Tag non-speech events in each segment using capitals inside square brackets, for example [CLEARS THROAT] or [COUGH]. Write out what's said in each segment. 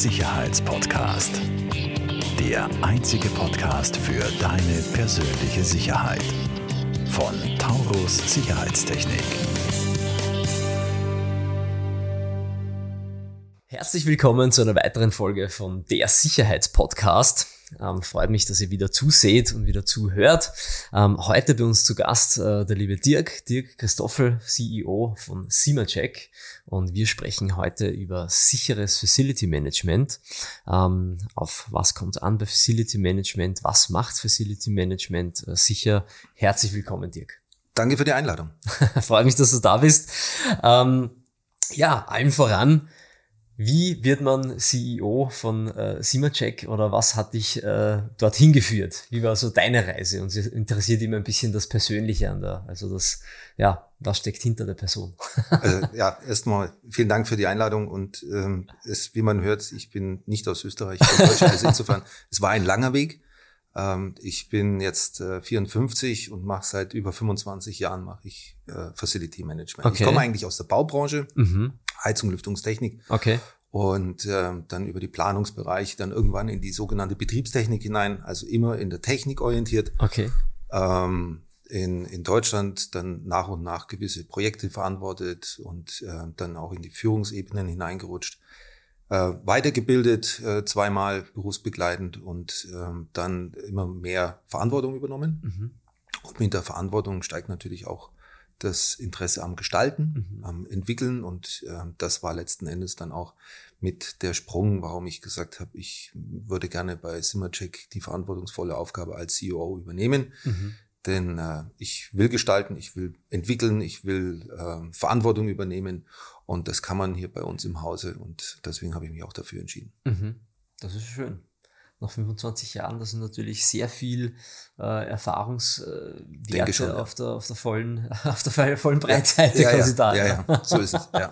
Sicherheitspodcast. Der einzige Podcast für deine persönliche Sicherheit. Von Taurus Sicherheitstechnik. Herzlich willkommen zu einer weiteren Folge von der Sicherheitspodcast. Ähm, freut mich, dass ihr wieder zuseht und wieder zuhört. Ähm, heute bei uns zu Gast äh, der liebe Dirk, Dirk Christoffel, CEO von SimaCheck. Und wir sprechen heute über sicheres Facility Management. Ähm, auf was kommt an bei Facility Management? Was macht Facility Management äh, sicher? Herzlich willkommen, Dirk. Danke für die Einladung. [LAUGHS] Freut mich, dass du da bist. Ähm, ja, allen voran wie wird man CEO von äh, Simacek oder was hat dich äh, dorthin geführt? Wie war so deine Reise? Und sie interessiert immer ein bisschen das Persönliche an der, also das, ja, was steckt hinter der Person? [LAUGHS] also, ja, erstmal vielen Dank für die Einladung und ähm, es, wie man hört, ich bin nicht aus Österreich, ich bin Deutscher, also insofern, [LAUGHS] es war ein langer Weg. Ähm, ich bin jetzt äh, 54 und mache seit über 25 Jahren mache ich äh, Facility Management. Okay. Ich komme eigentlich aus der Baubranche, mhm. Heizung, Lüftungstechnik. Okay. Und äh, dann über die Planungsbereiche dann irgendwann in die sogenannte Betriebstechnik hinein, also immer in der Technik orientiert. Okay. Ähm, in, in Deutschland dann nach und nach gewisse Projekte verantwortet und äh, dann auch in die Führungsebenen hineingerutscht äh, weitergebildet, äh, zweimal berufsbegleitend und äh, dann immer mehr Verantwortung übernommen. Mhm. Und mit der Verantwortung steigt natürlich auch das Interesse am Gestalten, mhm. am Entwickeln und äh, das war letzten Endes dann auch mit der Sprung, warum ich gesagt habe, ich würde gerne bei Simmercheck die verantwortungsvolle Aufgabe als CEO übernehmen. Mhm. Denn äh, ich will gestalten, ich will entwickeln, ich will äh, Verantwortung übernehmen und das kann man hier bei uns im Hause und deswegen habe ich mich auch dafür entschieden. Mhm. Das ist schön. Nach 25 Jahren, das sind natürlich sehr viel äh, Erfahrungswerte schon, ja. auf, der, auf der vollen, [LAUGHS] auf der vollen Breitseite ja, quasi ja, da. Ja, ja, so ist es. Ja.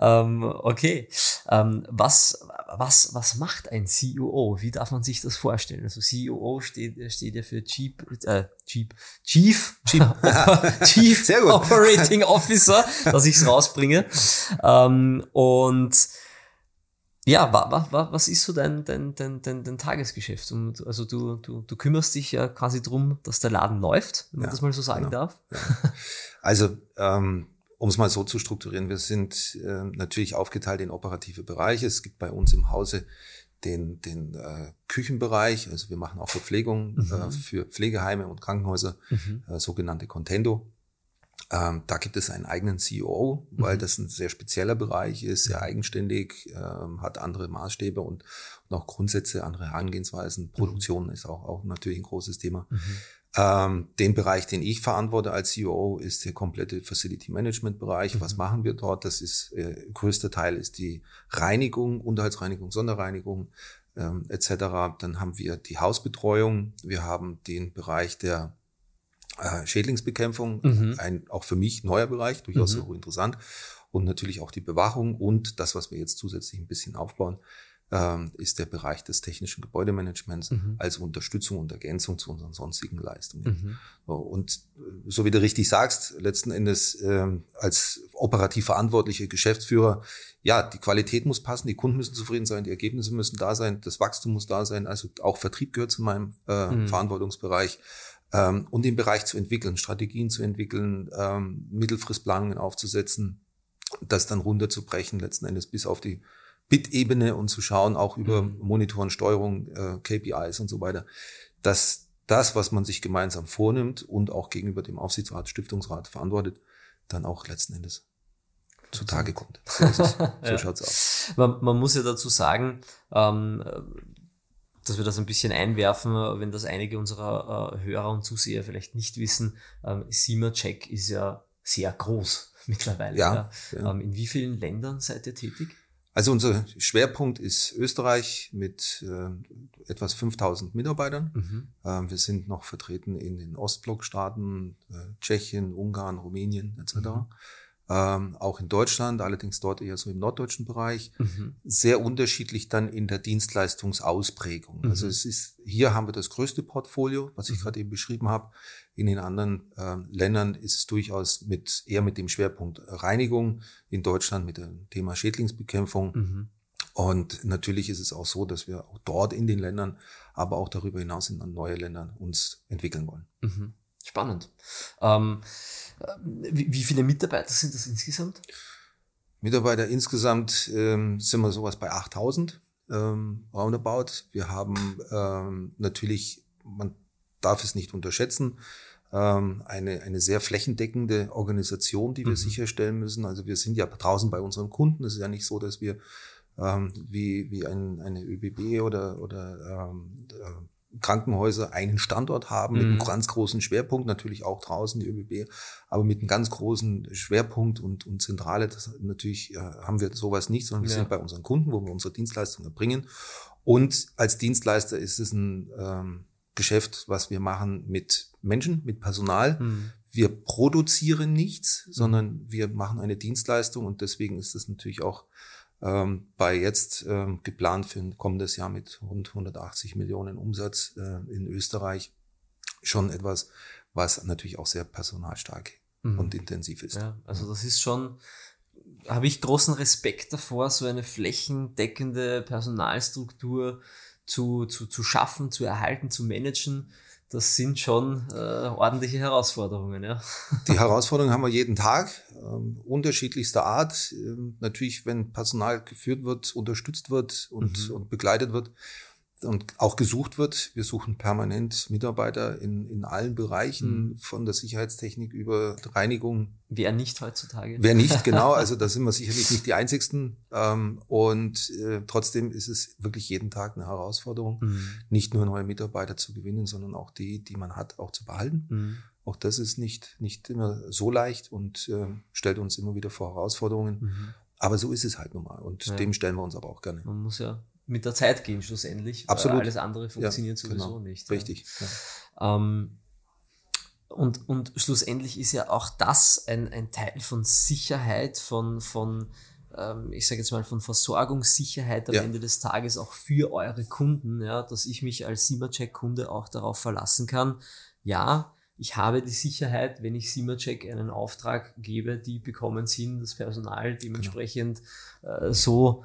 [LAUGHS] ähm, okay. Ähm, was, was, was macht ein CEO? Wie darf man sich das vorstellen? Also CEO steht, steht ja für Chief, äh, Chief, Chief, Chief, [LAUGHS] Chief. Operating Officer, dass ich es rausbringe. Ähm, und ja, wa, wa, was ist so dein, dein, dein, dein, dein Tagesgeschäft? Und also du, du, du kümmerst dich ja quasi drum, dass der Laden läuft, wenn man ja, das mal so sagen genau. darf. Ja. Also ähm, um es mal so zu strukturieren, wir sind äh, natürlich aufgeteilt in operative Bereiche. Es gibt bei uns im Hause den, den äh, Küchenbereich, also wir machen auch Verpflegung mhm. äh, für Pflegeheime und Krankenhäuser, mhm. äh, sogenannte Contendo. Ähm, da gibt es einen eigenen CEO, weil mhm. das ein sehr spezieller Bereich ist, sehr eigenständig, ähm, hat andere Maßstäbe und, und auch Grundsätze, andere Herangehensweisen. Mhm. Produktion ist auch, auch natürlich ein großes Thema. Mhm. Ähm, den Bereich, den ich verantworte als CEO, ist der komplette Facility Management Bereich. Mhm. Was machen wir dort? Das ist äh, größter Teil ist die Reinigung, Unterhaltsreinigung, Sonderreinigung ähm, etc. Dann haben wir die Hausbetreuung. Wir haben den Bereich der äh, Schädlingsbekämpfung, mhm. ein auch für mich neuer Bereich, durchaus mhm. interessant. Und natürlich auch die Bewachung und das, was wir jetzt zusätzlich ein bisschen aufbauen, ähm, ist der Bereich des technischen Gebäudemanagements mhm. als Unterstützung und Ergänzung zu unseren sonstigen Leistungen. Mhm. So, und äh, so wie du richtig sagst, letzten Endes ähm, als operativ verantwortliche Geschäftsführer, ja, die Qualität muss passen, die Kunden müssen zufrieden sein, die Ergebnisse müssen da sein, das Wachstum muss da sein, also auch Vertrieb gehört zu meinem äh, mhm. Verantwortungsbereich. Ähm, und den Bereich zu entwickeln, Strategien zu entwickeln, ähm, Mittelfristplanungen aufzusetzen, das dann runterzubrechen, letzten Endes bis auf die Bit-Ebene und zu schauen, auch über mhm. Monitoren, Steuerung, äh, KPIs und so weiter, dass das, was man sich gemeinsam vornimmt und auch gegenüber dem Aufsichtsrat, Stiftungsrat verantwortet, dann auch letzten Endes zutage kommt. So, [LAUGHS] so ja. schaut's aus. Man, man, muss ja dazu sagen, ähm, dass wir das ein bisschen einwerfen, wenn das einige unserer äh, Hörer und Zuseher vielleicht nicht wissen. Ähm, Check ist ja sehr groß [LAUGHS] mittlerweile. Ja, ja. ja. Ähm, in wie vielen Ländern seid ihr tätig? Also unser Schwerpunkt ist Österreich mit äh, etwas 5000 Mitarbeitern. Mhm. Ähm, wir sind noch vertreten in den Ostblockstaaten, äh, Tschechien, Ungarn, Rumänien etc. Mhm. Ähm, auch in Deutschland, allerdings dort eher so im norddeutschen Bereich. Mhm. Sehr unterschiedlich dann in der Dienstleistungsausprägung. Also mhm. es ist, hier haben wir das größte Portfolio, was ich mhm. gerade eben beschrieben habe. In den anderen äh, Ländern ist es durchaus mit eher mit dem Schwerpunkt Reinigung. In Deutschland mit dem Thema Schädlingsbekämpfung. Mhm. Und natürlich ist es auch so, dass wir auch dort in den Ländern, aber auch darüber hinaus in neue Ländern uns entwickeln wollen. Spannend. Ähm, wie, wie, viele Mitarbeiter sind das insgesamt? Mitarbeiter insgesamt ähm, sind wir sowas bei 8000 ähm, roundabout. Wir haben ähm, natürlich, man darf es nicht unterschätzen, ähm, eine, eine sehr flächendeckende Organisation, die wir mhm. sicherstellen müssen. Also wir sind ja draußen bei unseren Kunden. Es ist ja nicht so, dass wir ähm, wie, wie ein, eine ÖBB oder, oder ähm, äh, Krankenhäuser einen Standort haben mhm. mit einem mhm. ganz großen Schwerpunkt, natürlich auch draußen die ÖBB, aber mit einem ganz großen Schwerpunkt und, und Zentrale, das natürlich äh, haben wir sowas nicht, sondern wir ja. sind bei unseren Kunden, wo wir unsere Dienstleistungen erbringen. Und als Dienstleister ist es ein ähm, Geschäft, was wir machen mit Menschen, mit Personal. Mhm. Wir produzieren nichts, sondern wir machen eine Dienstleistung und deswegen ist es natürlich auch ähm, bei jetzt ähm, geplant für ein kommendes Jahr mit rund 180 Millionen Umsatz äh, in Österreich schon etwas, was natürlich auch sehr personalstark mhm. und intensiv ist. Ja, also das ist schon, habe ich großen Respekt davor, so eine flächendeckende Personalstruktur zu, zu, zu schaffen, zu erhalten, zu managen das sind schon äh, ordentliche Herausforderungen. Ja. [LAUGHS] Die Herausforderungen haben wir jeden Tag, ähm, unterschiedlichster Art. Ähm, natürlich, wenn Personal geführt wird, unterstützt wird und, mhm. und begleitet wird, und auch gesucht wird. Wir suchen permanent Mitarbeiter in, in allen Bereichen, mhm. von der Sicherheitstechnik über Reinigung. Wer nicht heutzutage? Wer nicht, [LAUGHS] genau. Also da sind wir sicherlich nicht die Einzigsten. Ähm, und äh, trotzdem ist es wirklich jeden Tag eine Herausforderung, mhm. nicht nur neue Mitarbeiter zu gewinnen, sondern auch die, die man hat, auch zu behalten. Mhm. Auch das ist nicht, nicht immer so leicht und äh, stellt uns immer wieder vor Herausforderungen. Mhm. Aber so ist es halt nun mal. Und ja. dem stellen wir uns aber auch gerne. Man muss ja mit der Zeit gehen schlussendlich. Absolut. alles andere funktioniert ja, sowieso genau. nicht. Richtig. Ja. Ähm, und, und schlussendlich ist ja auch das ein, ein Teil von Sicherheit, von, von ähm, ich sage jetzt mal, von Versorgungssicherheit am ja. Ende des Tages auch für eure Kunden, ja, dass ich mich als SimaCheck-Kunde auch darauf verlassen kann. Ja, ich habe die Sicherheit, wenn ich SimaCheck einen Auftrag gebe, die bekommen sie hin, das Personal dementsprechend genau. äh, so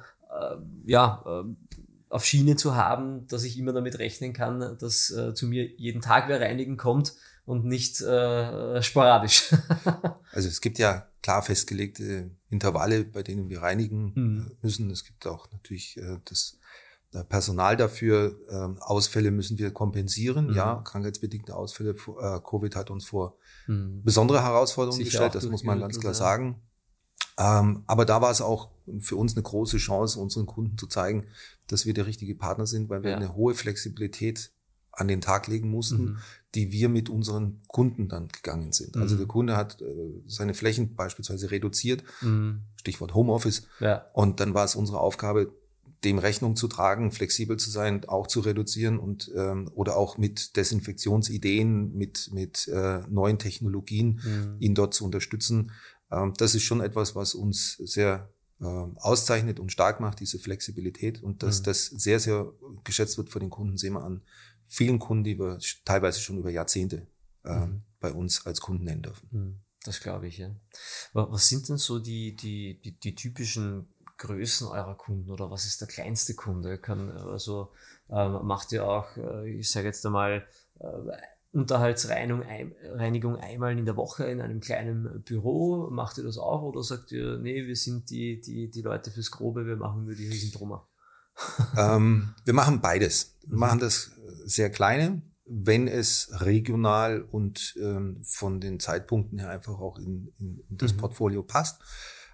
ja, äh, auf Schiene zu haben, dass ich immer damit rechnen kann, dass äh, zu mir jeden Tag wer reinigen kommt und nicht äh, sporadisch. [LAUGHS] also es gibt ja klar festgelegte Intervalle, bei denen wir reinigen mhm. müssen. Es gibt auch natürlich äh, das Personal dafür. Äh, Ausfälle müssen wir kompensieren. Mhm. Ja, krankheitsbedingte Ausfälle. Äh, Covid hat uns vor mhm. besondere Herausforderungen Sicher gestellt. Das muss man ganz klar sagen. Ähm, aber da war es auch für uns eine große Chance, unseren Kunden zu zeigen, dass wir der richtige Partner sind, weil wir ja. eine hohe Flexibilität an den Tag legen mussten, mhm. die wir mit unseren Kunden dann gegangen sind. Also mhm. Also der Kunde hat äh, seine Flächen beispielsweise reduziert, mhm. Stichwort Homeoffice. Ja. Und dann war es unsere Aufgabe, dem Rechnung zu tragen, flexibel zu sein, auch zu reduzieren und ähm, oder auch mit Desinfektionsideen, mit mit äh, neuen Technologien mhm. ihn dort zu unterstützen, das ist schon etwas, was uns sehr ähm, auszeichnet und stark macht, diese Flexibilität. Und dass mhm. das sehr, sehr geschätzt wird von den Kunden, sehen wir an vielen Kunden, die wir teilweise schon über Jahrzehnte äh, mhm. bei uns als Kunden nennen dürfen. Mhm. Das glaube ich, ja. Was sind denn so die, die, die, die typischen Größen eurer Kunden oder was ist der kleinste Kunde? Kann, also ähm, macht ihr auch, äh, ich sage jetzt einmal, äh, Unterhaltsreinigung einmal in der Woche in einem kleinen Büro? Macht ihr das auch oder sagt ihr, nee, wir sind die, die, die Leute fürs Grobe, wir machen nur die Riesentrummer? [LAUGHS] ähm, wir machen beides. Wir mhm. machen das sehr kleine, wenn es regional und ähm, von den Zeitpunkten her einfach auch in, in, in das mhm. Portfolio passt.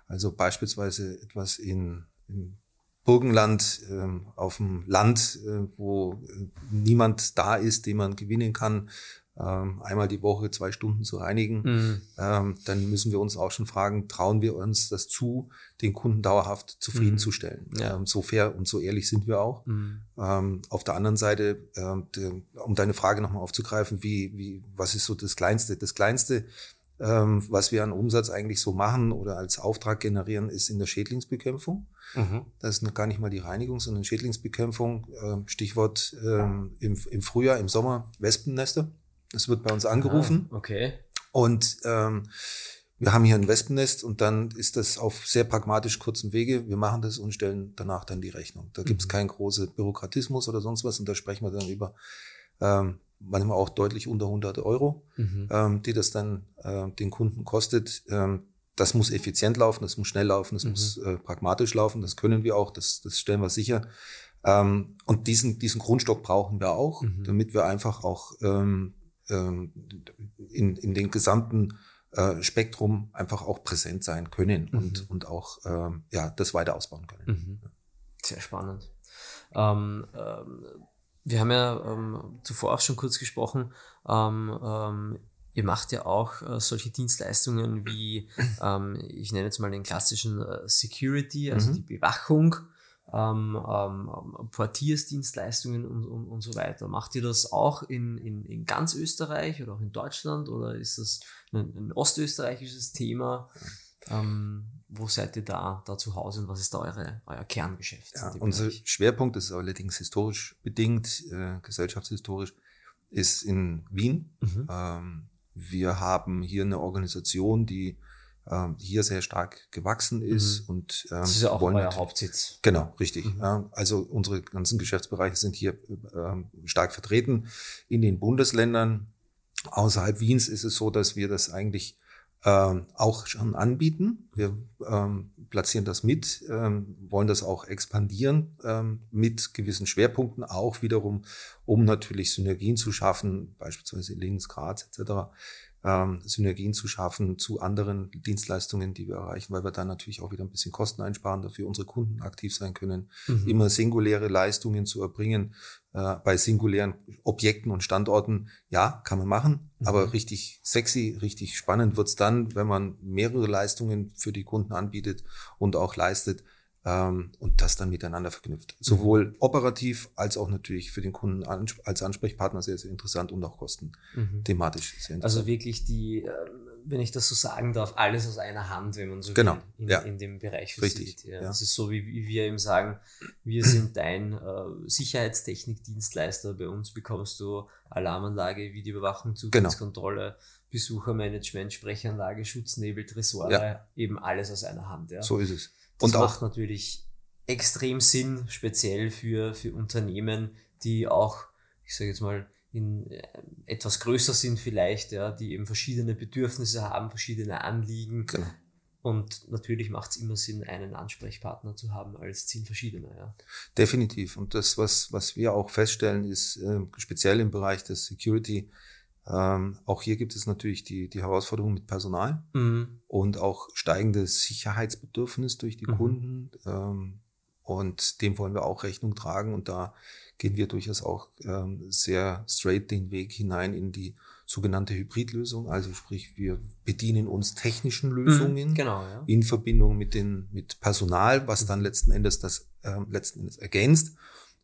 Also beispielsweise etwas in, in Burgenland, ähm, auf dem Land, äh, wo äh, niemand da ist, den man gewinnen kann, ähm, einmal die Woche zwei Stunden zu reinigen, mhm. ähm, dann müssen wir uns auch schon fragen, trauen wir uns das zu, den Kunden dauerhaft zufriedenzustellen. Mhm. Ja. So fair und so ehrlich sind wir auch. Mhm. Auf der anderen Seite, um deine Frage nochmal aufzugreifen, wie, wie, was ist so das Kleinste? Das Kleinste ähm, was wir an Umsatz eigentlich so machen oder als Auftrag generieren, ist in der Schädlingsbekämpfung. Mhm. Das ist gar nicht mal die Reinigung, sondern Schädlingsbekämpfung. Ähm, Stichwort ähm, im, im Frühjahr, im Sommer Wespennester. Das wird bei uns angerufen. Ah, okay. Und ähm, wir haben hier ein Wespennest und dann ist das auf sehr pragmatisch kurzen Wege. Wir machen das und stellen danach dann die Rechnung. Da gibt es mhm. keinen großen Bürokratismus oder sonst was und da sprechen wir dann über ähm, manchmal auch deutlich unter 100 Euro, mhm. ähm, die das dann äh, den Kunden kostet. Ähm, das muss effizient laufen, das muss schnell laufen, das mhm. muss äh, pragmatisch laufen, das können wir auch, das, das stellen wir sicher. Ähm, und diesen, diesen Grundstock brauchen wir auch, mhm. damit wir einfach auch ähm, ähm, in, in den gesamten äh, Spektrum einfach auch präsent sein können mhm. und, und auch ähm, ja, das weiter ausbauen können. Mhm. Sehr spannend. Ähm, ähm, wir haben ja ähm, zuvor auch schon kurz gesprochen, ähm, ähm, ihr macht ja auch äh, solche Dienstleistungen wie, [CLEARS THROAT] ähm, ich nenne jetzt mal den klassischen äh, Security, also mhm. die Bewachung, ähm, ähm, Portiersdienstleistungen und, und, und so weiter. Macht ihr das auch in, in, in ganz Österreich oder auch in Deutschland oder ist das ein, ein ostösterreichisches Thema? Wo seid ihr da, da zu Hause und was ist da eure, euer Kerngeschäft? Ja, unser Bereich? Schwerpunkt ist allerdings historisch bedingt, äh, gesellschaftshistorisch, ist in Wien. Mhm. Ähm, wir haben hier eine Organisation, die ähm, hier sehr stark gewachsen ist mhm. und ähm, das ist ja auch wollen euer Hauptsitz. Genau, richtig. Mhm. Ja, also unsere ganzen Geschäftsbereiche sind hier ähm, stark vertreten in den Bundesländern. Außerhalb Wiens ist es so, dass wir das eigentlich ähm, auch schon anbieten. Wir ähm, platzieren das mit, ähm, wollen das auch expandieren ähm, mit gewissen Schwerpunkten, auch wiederum, um natürlich Synergien zu schaffen, beispielsweise Linz, Graz etc ähm, Synergien zu schaffen zu anderen Dienstleistungen, die wir erreichen, weil wir dann natürlich auch wieder ein bisschen Kosten einsparen, dafür unsere Kunden aktiv sein können, mhm. immer singuläre Leistungen zu erbringen. Äh, bei singulären Objekten und Standorten, ja, kann man machen, mhm. aber richtig sexy, richtig spannend wird's dann, wenn man mehrere Leistungen für die Kunden anbietet und auch leistet ähm, und das dann miteinander verknüpft. Mhm. Sowohl operativ als auch natürlich für den Kunden als Ansprechpartner sehr, sehr interessant und auch kostenthematisch mhm. sehr interessant. Also wirklich die, äh, wenn ich das so sagen darf, alles aus einer Hand, wenn man so genau. will, in, ja. in dem Bereich Richtig. Ja. ja. Das ist so, wie, wir eben sagen, wir sind dein äh, Sicherheitstechnik-Dienstleister. Bei uns bekommst du Alarmanlage, Videoüberwachung. Zugangskontrolle, genau. Besuchermanagement, Sprechanlage, Schutznebel, Tresore, eben alles aus einer Hand. Ja. So ist es. Das und macht auch, natürlich extrem Sinn, speziell für, für Unternehmen, die auch, ich sage jetzt mal, in äh, etwas größer sind vielleicht, ja, die eben verschiedene Bedürfnisse haben, verschiedene Anliegen. Genau. Und natürlich macht es immer Sinn, einen Ansprechpartner zu haben als zehn verschiedene. Ja. Definitiv. Und das, was, was wir auch feststellen, ist äh, speziell im Bereich des Security, ähm, auch hier gibt es natürlich die, die Herausforderung mit Personal mhm. und auch steigendes Sicherheitsbedürfnis durch die mhm. Kunden. Ähm, und dem wollen wir auch Rechnung tragen. Und da gehen wir durchaus auch ähm, sehr straight den Weg hinein in die sogenannte Hybridlösung. Also sprich, wir bedienen uns technischen mhm. Lösungen mhm, genau, ja. in Verbindung mit, den, mit Personal, was dann letzten Endes das äh, letzten Endes ergänzt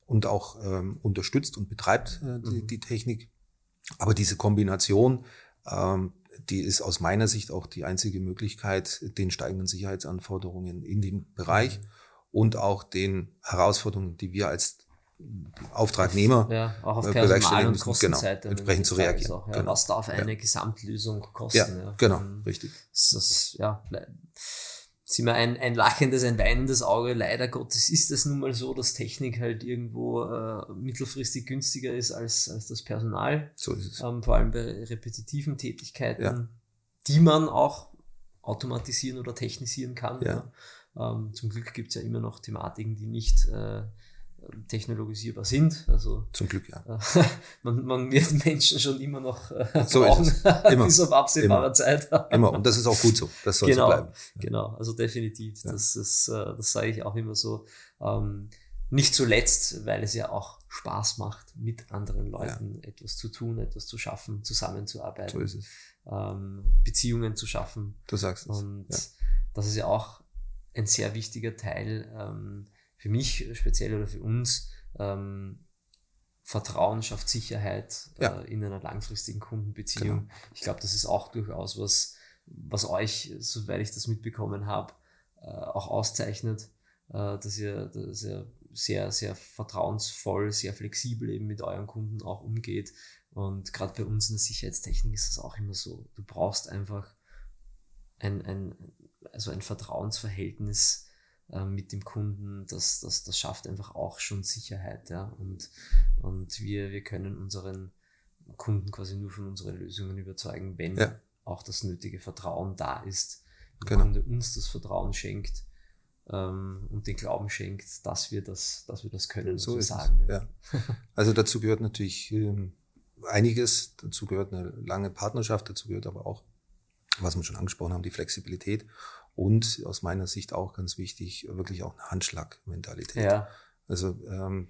und auch ähm, unterstützt und betreibt äh, die, mhm. die Technik. Aber diese Kombination, ähm, die ist aus meiner Sicht auch die einzige Möglichkeit, den steigenden Sicherheitsanforderungen in dem Bereich mhm. und auch den Herausforderungen, die wir als Auftragnehmer ja, auch auf äh, und Kostenseite genau, entsprechend zu reagieren. Auch, ja, genau. Was darf eine ja. Gesamtlösung kosten? Ja, ja. genau, richtig. Das, das, ja, ist immer ein, ein lachendes, ein weinendes Auge. Leider Gottes ist es nun mal so, dass Technik halt irgendwo äh, mittelfristig günstiger ist als, als das Personal. So ist es. Ähm, vor allem bei repetitiven Tätigkeiten, ja. die man auch automatisieren oder technisieren kann. Ja. Ja. Ähm, zum Glück gibt es ja immer noch Thematiken, die nicht äh, technologisierbar sind. Also zum Glück ja. [LAUGHS] man, man wird Menschen schon immer noch äh, so brauchen, [LAUGHS] immer. bis auf absehbare immer. Zeit. [LAUGHS] immer und das ist auch gut so. Das soll genau, so bleiben. Ja. Genau, also definitiv. Ja. Das ist, äh, das sage ich auch immer so. Ähm, nicht zuletzt, weil es ja auch Spaß macht, mit anderen Leuten ja. etwas zu tun, etwas zu schaffen, zusammenzuarbeiten, so ist es. Ähm, Beziehungen zu schaffen. Du sagst es. Und das ist ja auch ein sehr wichtiger Teil ähm, für mich speziell oder für uns ähm, Vertrauen schafft Sicherheit ja. äh, in einer langfristigen Kundenbeziehung. Genau. Ich glaube, das ist auch durchaus was, was euch, soweit ich das mitbekommen habe, äh, auch auszeichnet, äh, dass, ihr, dass ihr sehr, sehr vertrauensvoll, sehr flexibel eben mit euren Kunden auch umgeht. Und gerade bei uns in der Sicherheitstechnik ist es auch immer so. Du brauchst einfach ein, ein, also ein Vertrauensverhältnis äh, mit dem Kunden, das, das, das schafft einfach auch schon Sicherheit. Ja? Und, und wir, wir können unseren Kunden quasi nur von unseren Lösungen überzeugen, wenn Ja. auch das nötige Vertrauen da ist. Der Genau. Kunde uns das Vertrauen schenkt ähm, und den Glauben schenkt, dass wir das, dass wir das können, So sagen. Ja. Also dazu gehört natürlich ähm, einiges. Dazu gehört eine lange Partnerschaft. Dazu gehört aber auch, was wir schon angesprochen haben, die Flexibilität. Und aus meiner Sicht auch ganz wichtig, wirklich auch eine Handschlagmentalität. ja. Also ähm,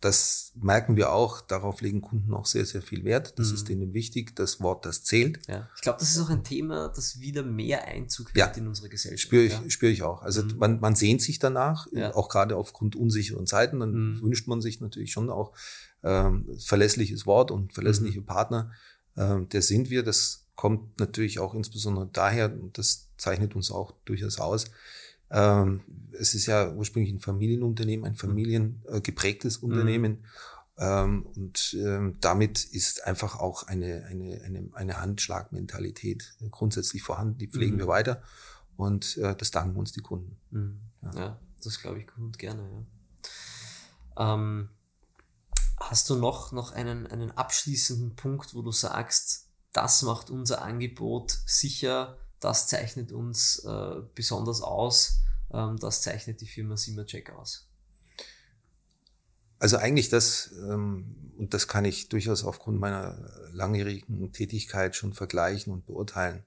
das merken wir auch, darauf legen Kunden auch sehr, sehr viel Wert. Das Mhm. ist denen wichtig, das Wort, das zählt. Ja. Ich glaube, das ist auch ein Thema, das wieder mehr Einzug Ja. in unsere Gesellschaft. Spüre ich, ja. spüre ich auch. Also Mhm. man, man sehnt sich danach, Ja. auch gerade aufgrund unsicheren Zeiten. Dann Mhm. wünscht man sich natürlich schon auch ähm, verlässliches Wort und Mhm. verlässliche Partner. Ähm, der sind wir. Das kommt natürlich auch insbesondere daher, und das zeichnet uns auch durchaus aus. Ähm, es ist ja ursprünglich ein Familienunternehmen, ein familiengeprägtes Mhm. Unternehmen. Ähm, und ähm, damit ist einfach auch eine, eine, eine, eine Handschlagmentalität grundsätzlich vorhanden. Die pflegen Mhm. wir weiter und äh, das danken uns die Kunden. Mhm. Ja. Ja. das glaube ich gut und gerne, ja. Ähm, hast du noch, noch einen, einen abschließenden Punkt, wo du sagst, das macht unser Angebot sicher, das zeichnet uns äh, besonders aus, ähm, das zeichnet die Firma Simmercheck aus? Also eigentlich das, ähm, und das kann ich durchaus aufgrund meiner langjährigen Tätigkeit schon vergleichen und beurteilen.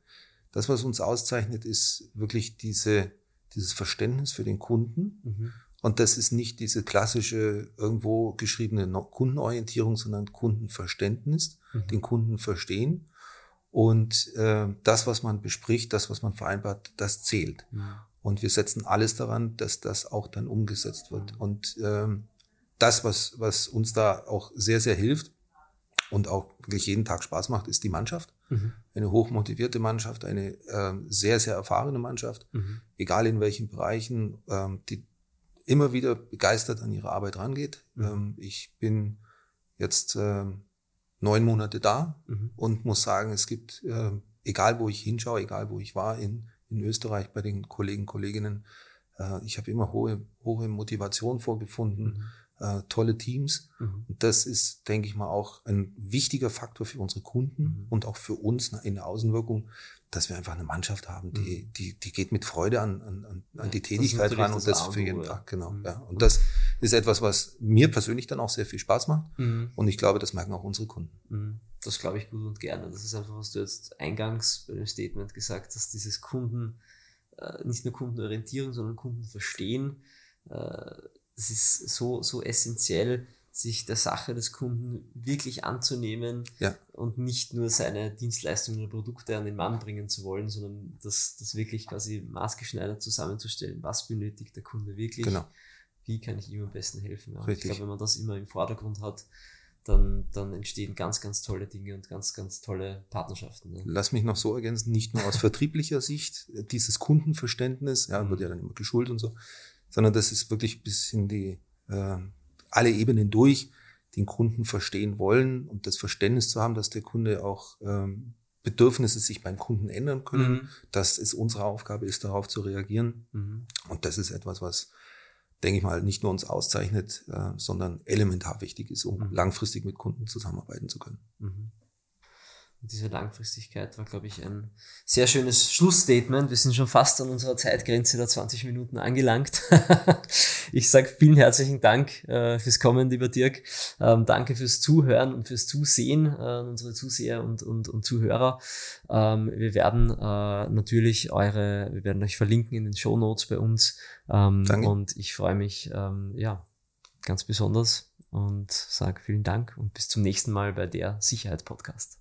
Das, was uns auszeichnet, ist wirklich diese, dieses Verständnis für den Kunden. Mhm. Und das ist nicht diese klassische irgendwo geschriebene No- Kundenorientierung, sondern Kundenverständnis, Mhm. den Kunden verstehen. Und äh, das, was man bespricht, das, was man vereinbart, das zählt. Mhm. Und wir setzen alles daran, dass das auch dann umgesetzt wird. Und ähm, das, was, was uns da auch sehr, sehr hilft und auch wirklich jeden Tag Spaß macht, ist die Mannschaft. Mhm. Eine hochmotivierte Mannschaft, eine ähm, sehr, sehr erfahrene Mannschaft, Mhm. egal in welchen Bereichen, ähm, die immer wieder begeistert an ihre Arbeit rangeht. Mhm. Ähm, ich bin jetzt ähm, neun Monate da Mhm. und muss sagen, es gibt, äh, egal wo ich hinschaue, egal wo ich war in, in Österreich bei den Kollegen, Kolleginnen, äh, ich habe immer hohe, hohe Motivation vorgefunden, äh, tolle Teams. Mhm. Und das ist, denke ich mal, auch ein wichtiger Faktor für unsere Kunden Mhm. und auch für uns in der Außenwirkung, dass wir einfach eine Mannschaft haben, die, die, die geht mit Freude an, an, an- die Tätigkeit ran und das für jeden. Tag, genau. Mhm. Ja. Und das ist etwas, was mir persönlich dann auch sehr viel Spaß macht. Mhm. Und ich glaube, das merken auch unsere Kunden. Mhm. Das glaube ich gut und gerne. Das ist einfach, was du jetzt eingangs bei dem Statement gesagt hast, dieses Kunden, äh, nicht nur Kundenorientierung, sondern Kundenverstehen. Äh, das ist so, so essentiell, sich der Sache des Kunden wirklich anzunehmen Ja. und nicht nur seine Dienstleistungen oder Produkte an den Mann bringen zu wollen, sondern das, das wirklich quasi maßgeschneidert zusammenzustellen. Was benötigt der Kunde wirklich? Genau. Wie kann ich ihm am besten helfen? Ja, ich glaube, wenn man das immer im Vordergrund hat, dann, dann entstehen ganz, ganz tolle Dinge und ganz, ganz tolle Partnerschaften. Ne? Lass mich noch so ergänzen, nicht nur aus vertrieblicher [LAUGHS] Sicht, äh, dieses Kundenverständnis, ja, wird ja dann immer geschult und so, sondern das ist wirklich bis in die, äh, alle Ebenen durch, den Kunden verstehen wollen und das Verständnis zu haben, dass der Kunde auch ähm, Bedürfnisse sich beim Kunden ändern können, Mhm. dass es unsere Aufgabe ist, darauf zu reagieren. Mhm. Und das ist etwas, was, denke ich mal, nicht nur uns auszeichnet, äh, sondern elementar wichtig ist, um Mhm. langfristig mit Kunden zusammenarbeiten zu können. Mhm. Und diese Langfristigkeit war, glaube ich, ein sehr schönes Schlussstatement. Wir sind schon fast an unserer Zeitgrenze der 20 Minuten angelangt. [LAUGHS] ich sage vielen herzlichen Dank äh, fürs Kommen, lieber Dirk. Ähm, danke fürs Zuhören und fürs Zusehen, äh, unsere Zuseher und, und, und Zuhörer. Ähm, wir werden äh, natürlich eure, wir werden euch verlinken in den Show Notes bei uns. Ähm, Danke. und ich freue mich, ähm, ja, ganz besonders und sage vielen Dank und bis zum nächsten Mal bei der Sicherheitspodcast.